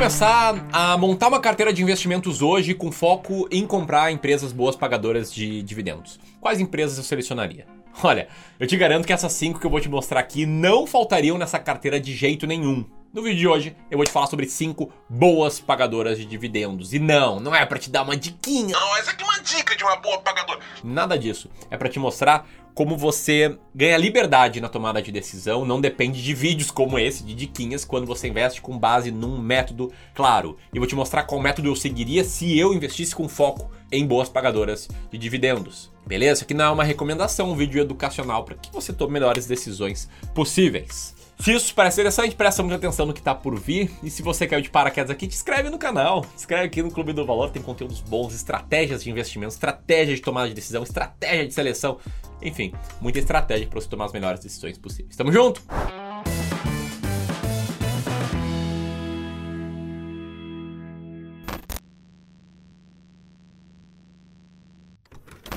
começar a montar uma carteira de investimentos hoje com foco em comprar empresas boas pagadoras de dividendos. Quais empresas eu selecionaria? Olha, eu te garanto que essas cinco que eu vou te mostrar aqui não faltariam nessa carteira de jeito nenhum. No vídeo de hoje eu vou te falar sobre cinco boas pagadoras de dividendos. E não, não é para te dar uma diquinha. Não, essa aqui é uma dica de uma boa pagadora. Nada disso. É para te mostrar como você ganha liberdade na tomada de decisão, não depende de vídeos como esse, de diquinhas, quando você investe com base num método claro. E vou te mostrar qual método eu seguiria se eu investisse com foco em boas pagadoras de dividendos. Beleza? Isso aqui não é uma recomendação, um vídeo educacional para que você tome melhores decisões possíveis. Se isso parece interessante, presta muita atenção no que está por vir. E se você caiu de paraquedas aqui, te inscreve no canal. Se inscreve aqui no Clube do Valor, tem conteúdos bons, estratégias de investimento, estratégias de tomada de decisão, estratégia de seleção. Enfim, muita estratégia para você tomar as melhores decisões possíveis. Tamo junto!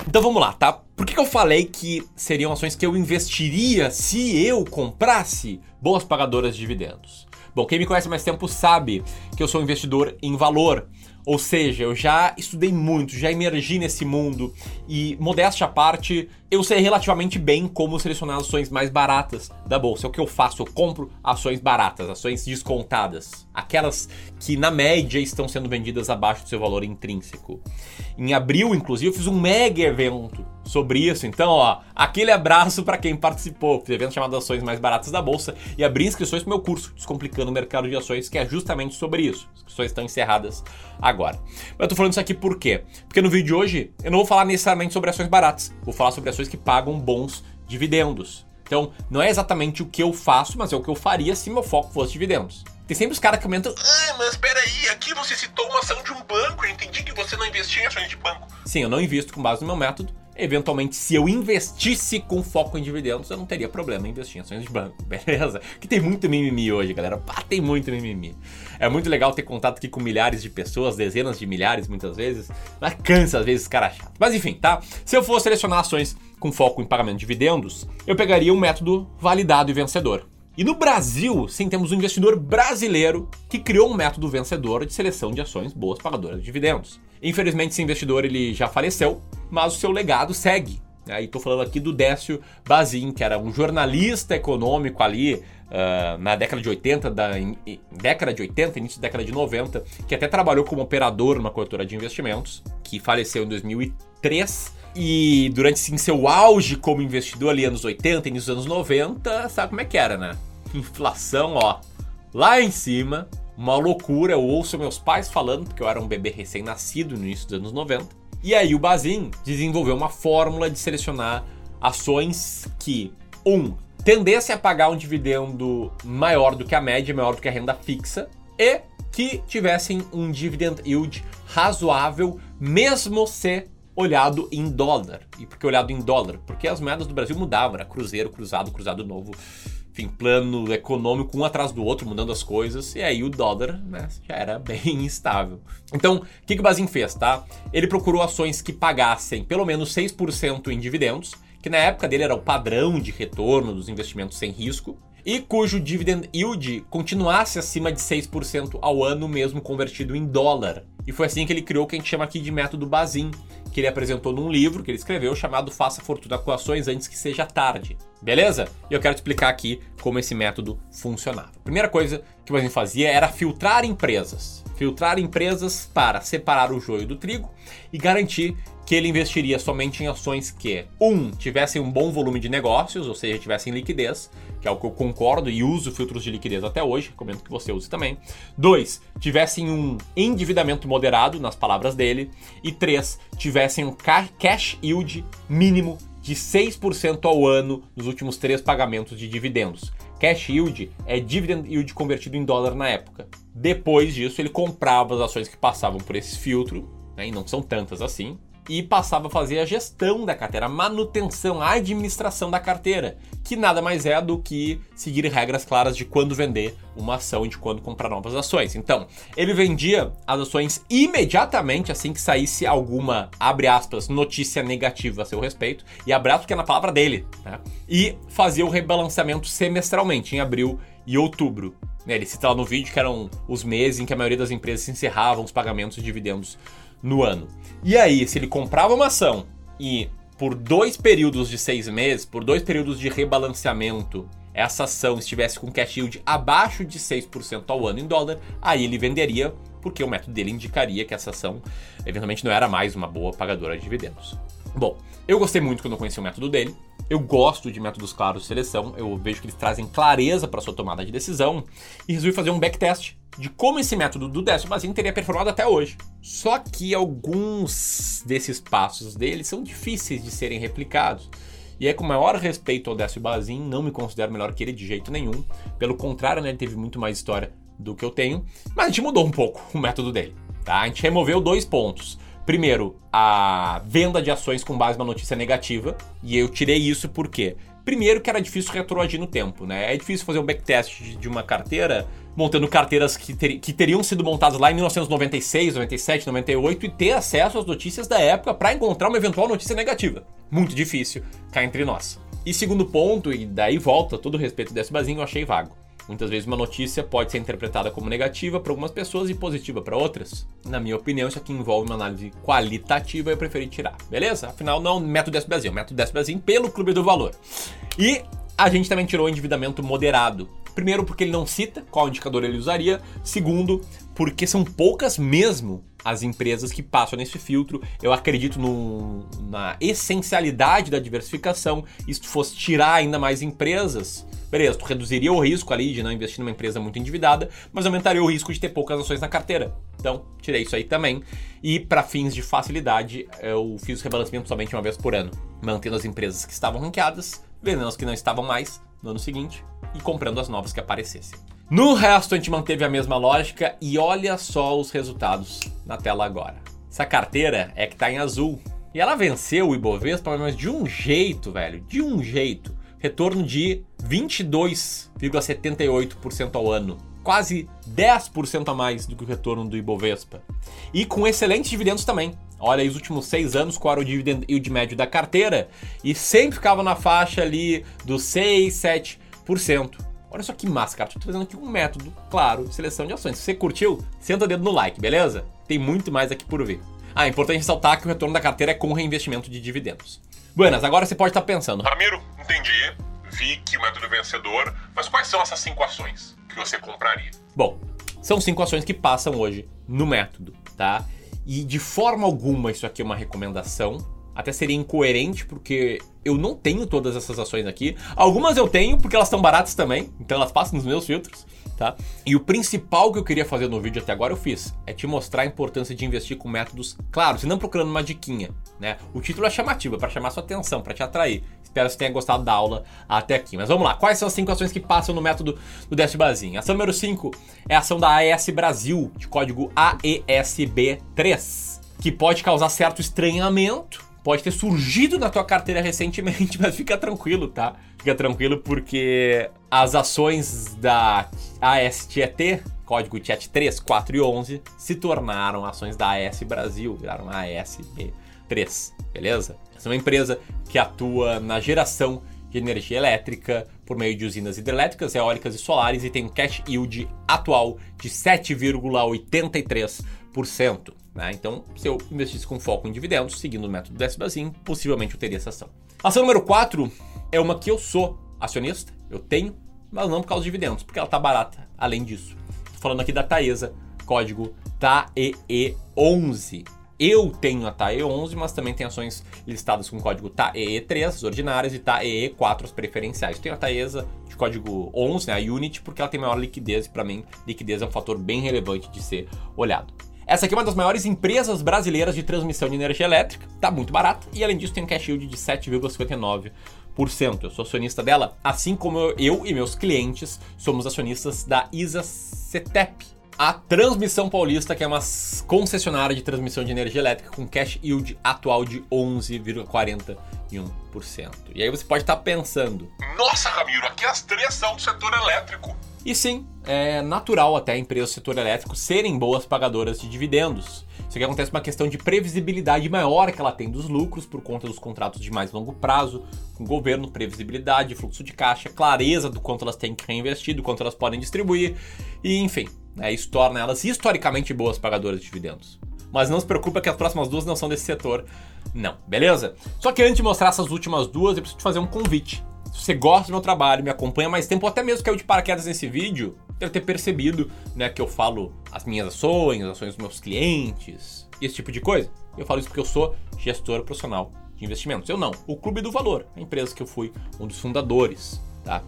Então vamos lá, tá? Por que, que, eu falei que seriam ações que eu investiria se eu comprasse boas pagadoras de dividendos? Bom, quem me conhece mais tempo sabe que eu sou um investidor em valor. Ou seja, eu já estudei muito, já emergi nesse mundo e, modéstia à parte, eu sei relativamente bem como selecionar ações mais baratas da bolsa. É o que eu faço, eu compro ações baratas, ações descontadas, aquelas que na média estão sendo vendidas abaixo do seu valor intrínseco. Em abril, inclusive, eu fiz um mega evento sobre isso. Então, ó, aquele abraço para quem participou. Um evento chamado Ações Mais Baratas da Bolsa e abri inscrições para meu curso Descomplicando o Mercado de Ações, que é justamente sobre isso. As inscrições estão encerradas agora. Mas eu tô falando isso aqui por quê? Porque no vídeo de hoje eu não vou falar necessariamente sobre ações baratas, vou falar sobre ações que pagam bons dividendos. Então, não é exatamente o que eu faço, mas é o que eu faria se meu foco fosse dividendos. Tem sempre os caras que comentam. Ah, mas peraí, aqui você citou uma ação de um banco, eu entendi que você não investia em ações de banco. Sim, eu não invisto com base no meu método. Eventualmente, se eu investisse com foco em dividendos, eu não teria problema em investir em ações de banco, beleza? Que tem muito mimimi hoje, galera. Pá, tem muito mimimi. É muito legal ter contato aqui com milhares de pessoas, dezenas de milhares muitas vezes. Mas cansa às vezes, cara chato. Mas enfim, tá? Se eu fosse selecionar ações com foco em pagamento de dividendos, eu pegaria um método validado e vencedor. E no Brasil, sim, temos um investidor brasileiro que criou um método vencedor de seleção de ações boas pagadoras de dividendos. Infelizmente, esse investidor ele já faleceu, mas o seu legado segue. Aí estou falando aqui do Décio Bazin, que era um jornalista econômico ali uh, na década de 80, da, in, década de 80, início da década de 90, que até trabalhou como operador numa corretora de investimentos, que faleceu em 2003 e durante sim, seu auge como investidor ali anos 80, início dos anos 90, sabe como é que era, né? Inflação, ó, lá em cima, uma loucura. Eu ouço meus pais falando, porque eu era um bebê recém-nascido no início dos anos 90. E aí o Bazin desenvolveu uma fórmula de selecionar ações que, um, tendessem a pagar um dividendo maior do que a média, maior do que a renda fixa, e que tivessem um dividend yield razoável, mesmo se olhado em dólar. E por que olhado em dólar? Porque as moedas do Brasil mudavam, era cruzeiro, cruzado, cruzado novo, enfim, plano econômico um atrás do outro, mudando as coisas, e aí o dólar né, já era bem instável. Então, o que, que o Bazin fez, tá? Ele procurou ações que pagassem pelo menos 6% em dividendos, que na época dele era o padrão de retorno dos investimentos sem risco, e cujo dividend yield continuasse acima de 6% ao ano, mesmo convertido em dólar. E foi assim que ele criou o que a gente chama aqui de método Bazin, que ele apresentou num livro que ele escreveu chamado Faça Fortuna com Ações Antes que Seja Tarde. Beleza? E eu quero te explicar aqui como esse método funcionava. A primeira coisa que a gente fazia era filtrar empresas. Filtrar empresas para separar o joio do trigo e garantir que ele investiria somente em ações que, um, tivessem um bom volume de negócios, ou seja, tivessem liquidez, que é o que eu concordo e uso filtros de liquidez até hoje, recomendo que você use também. Dois, tivessem um endividamento moderado, nas palavras dele. E três, tivessem um cash yield mínimo de 6% ao ano nos últimos três pagamentos de dividendos. Cash yield é dividend yield convertido em dólar na época. Depois disso, ele comprava as ações que passavam por esse filtro, né, e não são tantas assim, e passava a fazer a gestão da carteira, a manutenção, a administração da carteira, que nada mais é do que seguir regras claras de quando vender uma ação e de quando comprar novas ações. Então, ele vendia as ações imediatamente assim que saísse alguma, abre aspas, notícia negativa a seu respeito, e abre aspas porque é na palavra dele, né? E fazia o rebalanceamento semestralmente, em abril e outubro. Né, ele cita lá no vídeo que eram os meses em que a maioria das empresas encerravam os pagamentos de dividendos no ano. E aí, se ele comprava uma ação e por dois períodos de seis meses, por dois períodos de rebalanceamento, essa ação estivesse com cash yield abaixo de 6% ao ano em dólar, aí ele venderia, porque o método dele indicaria que essa ação eventualmente não era mais uma boa pagadora de dividendos. Bom, eu gostei muito quando eu conheci o método dele. Eu gosto de métodos claros de seleção, eu vejo que eles trazem clareza para sua tomada de decisão e resolvi fazer um backtest de como esse método do décimo basinho teria performado até hoje. Só que alguns desses passos dele são difíceis de serem replicados. E é com maior respeito ao Décio Bazin, não me considero melhor que ele de jeito nenhum. Pelo contrário, né, ele teve muito mais história do que eu tenho. Mas a gente mudou um pouco o método dele. Tá? A gente removeu dois pontos. Primeiro, a venda de ações com base numa notícia negativa. E eu tirei isso porque, primeiro, que era difícil retroagir no tempo, né? É difícil fazer um backtest de uma carteira montando carteiras que, ter, que teriam sido montadas lá em 1996, 97, 98 e ter acesso às notícias da época para encontrar uma eventual notícia negativa. Muito difícil cá entre nós. E segundo ponto, e daí volta todo respeito desse basinho, eu achei vago. Muitas vezes uma notícia pode ser interpretada como negativa para algumas pessoas e positiva para outras. Na minha opinião, isso aqui envolve uma análise qualitativa e eu preferi tirar. Beleza? Afinal, não método Brasil, método Brasil pelo Clube do Valor. E a gente também tirou o endividamento moderado. Primeiro, porque ele não cita qual indicador ele usaria. Segundo, porque são poucas mesmo as empresas que passam nesse filtro. Eu acredito no, na essencialidade da diversificação. E se fosse tirar ainda mais empresas, beleza, tu reduziria o risco ali de não investir numa empresa muito endividada, mas aumentaria o risco de ter poucas ações na carteira. Então, tirei isso aí também. E para fins de facilidade, eu fiz o rebalanceamento somente uma vez por ano, mantendo as empresas que estavam ranqueadas, vendendo as que não estavam mais no ano seguinte e comprando as novas que aparecessem. No resto, a gente manteve a mesma lógica e olha só os resultados na tela agora. Essa carteira é que tá em azul. E ela venceu o Ibovespa, mas de um jeito, velho, de um jeito. Retorno de 22,78% ao ano. Quase 10% a mais do que o retorno do Ibovespa. E com excelentes dividendos também. Olha aí os últimos seis anos, qual era o dividend yield médio da carteira? E sempre ficava na faixa ali dos 6, 7%. Olha só que massa, cara. Tô fazendo aqui um método, claro, de seleção de ações. Se você curtiu, senta o dedo no like, beleza? Tem muito mais aqui por ver. Ah, é importante ressaltar que o retorno da carteira é com reinvestimento de dividendos. Buenas, agora você pode estar pensando. Ramiro, entendi. Vi que o método vencedor, mas quais são essas cinco ações que você compraria? Bom, são cinco ações que passam hoje no método, tá? E de forma alguma isso aqui é uma recomendação, até seria incoerente, porque eu não tenho todas essas ações aqui. Algumas eu tenho, porque elas estão baratas também, então elas passam nos meus filtros, tá? E o principal que eu queria fazer no vídeo até agora eu fiz, é te mostrar a importância de investir com métodos claros, e não procurando uma diquinha, né? O título é chamativo, é para chamar sua atenção, para te atrair. Espero que você tenha gostado da aula até aqui. Mas vamos lá, quais são as cinco ações que passam no método do Décio Bazinho? Ação número 5 é a ação da AES Brasil, de código AESB3, que pode causar certo estranhamento pode ter surgido na tua carteira recentemente, mas fica tranquilo, tá? Fica tranquilo porque as ações da ASTET, código TET 3, 4 e 11, se tornaram ações da AS Brasil, viraram ASB3, beleza? Essa é uma empresa que atua na geração de energia elétrica por meio de usinas hidrelétricas, eólicas e solares e tem um cash yield atual de 7,83%. Né? Então, se eu investisse com foco em dividendos, seguindo o método do SBAZIN, possivelmente eu teria essa ação. Ação número 4 é uma que eu sou acionista, eu tenho, mas não por causa dos dividendos, porque ela está barata além disso. Estou falando aqui da Taesa, código TAEE11. Eu tenho a TAE11, mas também tem ações listadas com código TAEE3, as ordinárias, e TAEE4, as preferenciais. Tenho a Taesa de código 11, né, a Unity, porque ela tem maior liquidez, e para mim, liquidez é um fator bem relevante de ser olhado. Essa aqui é uma das maiores empresas brasileiras de transmissão de energia elétrica, tá muito barata e além disso tem um cash yield de 7,59%. Eu sou acionista dela, assim como eu e meus clientes somos acionistas da ISA CETEP, a Transmissão Paulista, que é uma concessionária de transmissão de energia elétrica com cash yield atual de 11,41%. E aí você pode estar pensando: Nossa, Ramiro, aqui as três são do setor elétrico. E sim, é natural até empresas do setor elétrico serem boas pagadoras de dividendos. Isso aqui acontece uma questão de previsibilidade maior que ela tem dos lucros por conta dos contratos de mais longo prazo com o governo, previsibilidade, fluxo de caixa, clareza do quanto elas têm que reinvestir, do quanto elas podem distribuir, e enfim, né, isso torna elas historicamente boas pagadoras de dividendos. Mas não se preocupa que as próximas duas não são desse setor, não, beleza? Só que antes de mostrar essas últimas duas, eu preciso te fazer um convite. Você gosta do meu trabalho, me acompanha mais tempo, ou até mesmo caiu de paraquedas nesse vídeo, deve ter percebido né, que eu falo as minhas ações, as ações dos meus clientes, esse tipo de coisa. Eu falo isso porque eu sou gestor profissional de investimentos. Eu não. O Clube do Valor, a empresa que eu fui um dos fundadores, tá?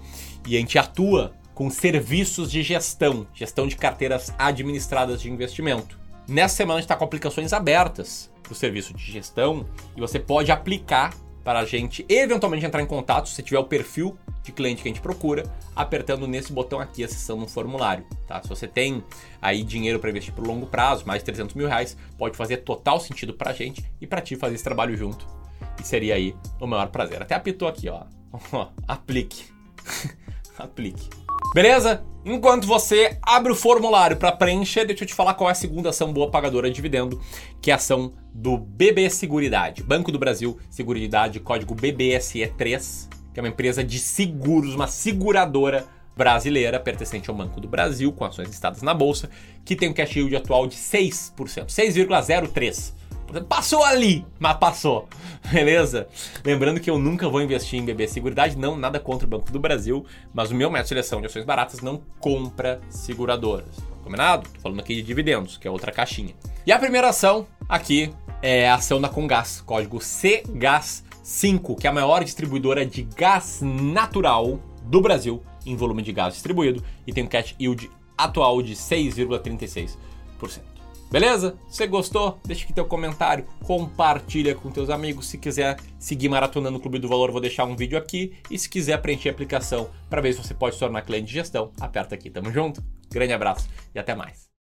E a gente atua com serviços de gestão, gestão de carteiras administradas de investimento. Nessa semana a gente está com aplicações abertas para o serviço de gestão e você pode aplicar para a gente eventualmente entrar em contato se tiver o perfil de cliente que a gente procura, apertando nesse botão aqui, acessando um formulário. Tá? Se você tem aí dinheiro para investir por longo prazo, mais de 300 mil reais, pode fazer total sentido para a gente e para ti fazer esse trabalho junto. E seria aí o maior prazer. Até apitou aqui, ó. Aplique. Aplique. Beleza? Enquanto você abre o formulário para preencher, deixa eu te falar qual é a segunda ação boa pagadora de dividendo, que é a ação do BB Seguridade, Banco do Brasil Seguridade, código BBSE3, que é uma empresa de seguros, uma seguradora brasileira pertencente ao Banco do Brasil, com ações listadas na bolsa, que tem um cash yield atual de 6%, 6,03%. Passou ali, mas passou. Beleza? Lembrando que eu nunca vou investir em BB Seguridade, não, nada contra o Banco do Brasil, mas o meu método de seleção de ações baratas não compra seguradoras. Combinado? Tô falando aqui de dividendos, que é outra caixinha. E a primeira ação aqui é a ação da Congás, código CGAS5, que é a maior distribuidora de gás natural do Brasil em volume de gás distribuído e tem um cash yield atual de 6,36%. Beleza? Você gostou, deixa aqui teu comentário, compartilha com teus amigos. Se quiser seguir Maratonando no Clube do Valor, vou deixar um vídeo aqui. E se quiser preencher a aplicação para ver se você pode se tornar cliente de gestão, aperta aqui. Tamo junto, grande abraço e até mais.